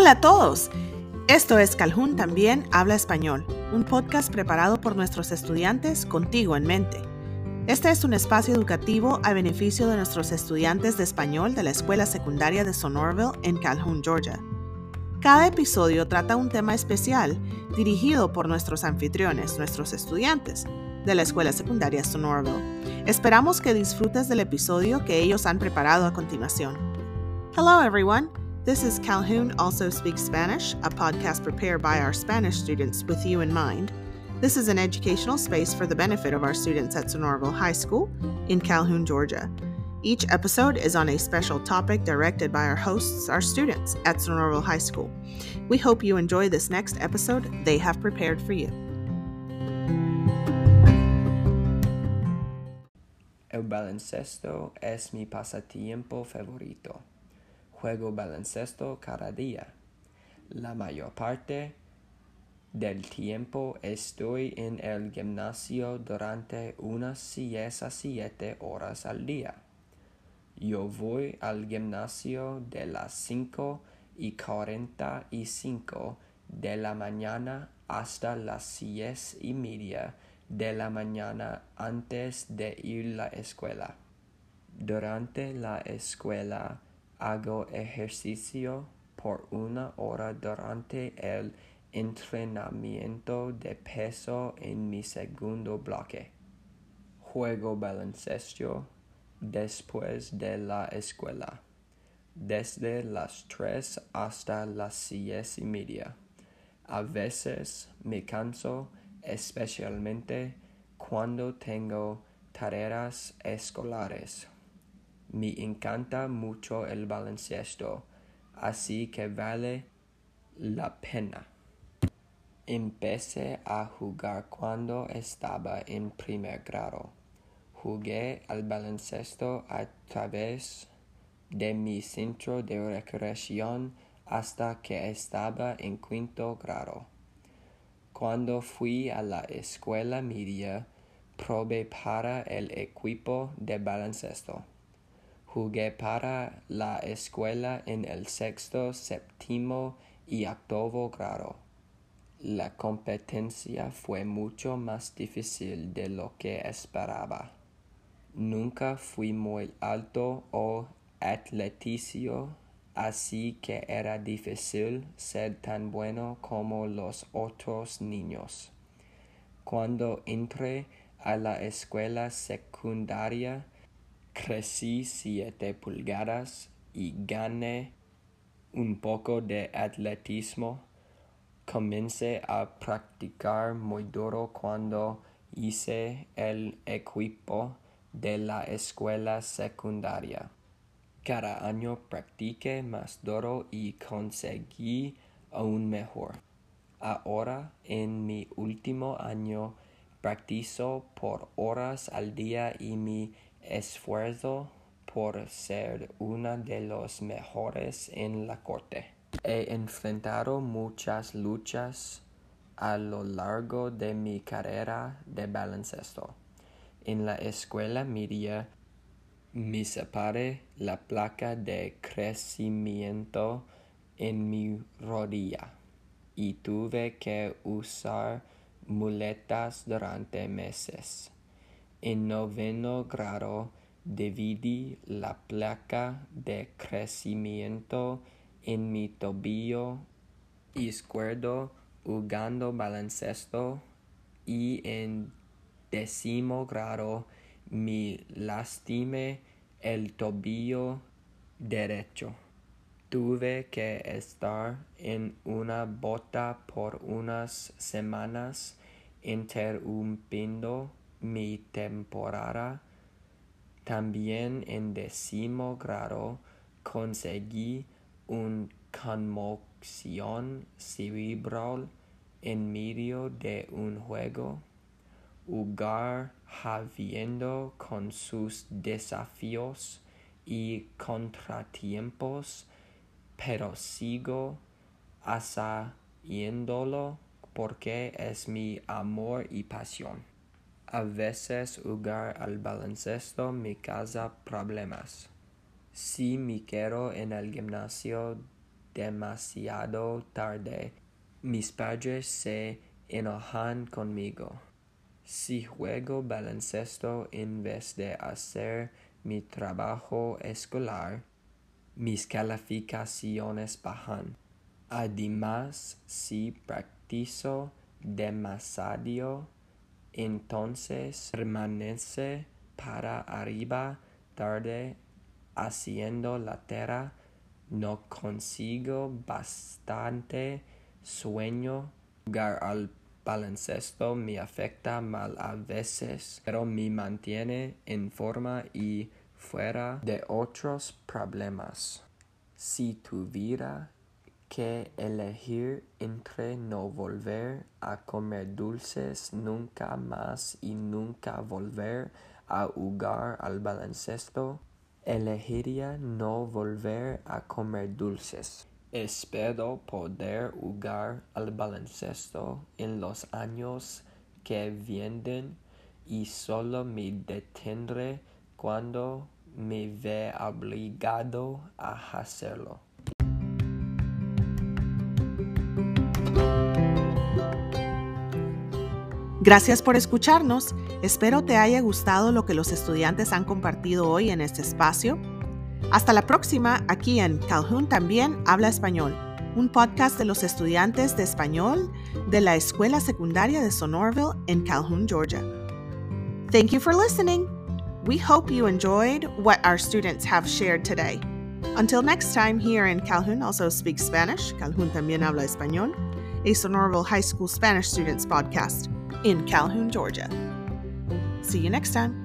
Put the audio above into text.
Hola a todos. Esto es Calhoun también habla español, un podcast preparado por nuestros estudiantes contigo en mente. Este es un espacio educativo a beneficio de nuestros estudiantes de español de la Escuela Secundaria de Sonorville en Calhoun, Georgia. Cada episodio trata un tema especial dirigido por nuestros anfitriones, nuestros estudiantes de la Escuela Secundaria Sonorville. Esperamos que disfrutes del episodio que ellos han preparado a continuación. Hello everyone. This is Calhoun Also Speaks Spanish, a podcast prepared by our Spanish students with you in mind. This is an educational space for the benefit of our students at Sonorville High School in Calhoun, Georgia. Each episode is on a special topic directed by our hosts, our students at Sonorville High School. We hope you enjoy this next episode they have prepared for you. El baloncesto es mi pasatiempo favorito. Juego baloncesto cada día. La mayor parte del tiempo estoy en el gimnasio durante unas 6 a 7 horas al día. Yo voy al gimnasio de las 5 y 45 de la mañana hasta las 10 y media de la mañana antes de ir a la escuela. Durante la escuela hago ejercicio por una hora durante el entrenamiento de peso en mi segundo bloque. Juego baloncesto después de la escuela, desde las tres hasta las diez y media. A veces me canso, especialmente cuando tengo tareas escolares. Me encanta mucho el baloncesto, así que vale la pena. Empecé a jugar cuando estaba en primer grado. Jugué al baloncesto a través de mi centro de recreación hasta que estaba en quinto grado. Cuando fui a la escuela media, probé para el equipo de baloncesto. Jugué para la escuela en el sexto, séptimo y octavo grado. La competencia fue mucho más difícil de lo que esperaba. Nunca fui muy alto o atleticio, así que era difícil ser tan bueno como los otros niños. Cuando entré a la escuela secundaria, crecí siete pulgadas y gané un poco de atletismo. Comencé a practicar muy duro cuando hice el equipo de la escuela secundaria. Cada año practiqué más duro y conseguí aún mejor. Ahora, en mi último año, practico por horas al día y mi esfuerzo por ser una de los mejores en la corte. He enfrentado muchas luchas a lo largo de mi carrera de baloncesto. En la escuela media me separé la placa de crecimiento en mi rodilla y tuve que usar muletas durante meses. En noveno grado dividí la placa de crecimiento en mi tobillo izquierdo jugando baloncesto y en décimo grado me lastimé el tobillo derecho. Tuve que estar en una bota por unas semanas interrumpiendo mi temporada. También en décimo grado conseguí una conmoción cerebral en medio de un juego. Jugar habiendo con sus desafíos y contratiempos, pero sigo haciéndolo porque es mi amor y pasión. A veces jugar al baloncesto me causa problemas. Si me quedo en el gimnasio demasiado tarde. Mis padres se enojan conmigo. Si juego baloncesto en vez de hacer mi trabajo escolar, mis calificaciones bajan. Además, si practico demasiado, entonces permanece para arriba tarde haciendo la tierra, no consigo bastante sueño. Jugar al baloncesto me afecta mal a veces, pero me mantiene en forma y fuera de otros problemas. Si tuviera que elegir entre no volver a comer dulces nunca más y nunca volver a jugar al baloncesto, elegiría no volver a comer dulces. Espero poder jugar al baloncesto en los años que vienen y solo me detendré cuando me ve obligado a hacerlo. Gracias por escucharnos. Espero te haya gustado lo que los estudiantes han compartido hoy en este espacio. Hasta la próxima aquí en Calhoun también habla español, un podcast de los estudiantes de español de la Escuela Secundaria de Sonorville en Calhoun, Georgia. Thank you for listening. We hope you enjoyed what our students have shared today. Until next time, here in Calhoun also speaks Spanish, Calhoun también habla español, a Sonorville High School Spanish Students podcast in Calhoun, Georgia. See you next time.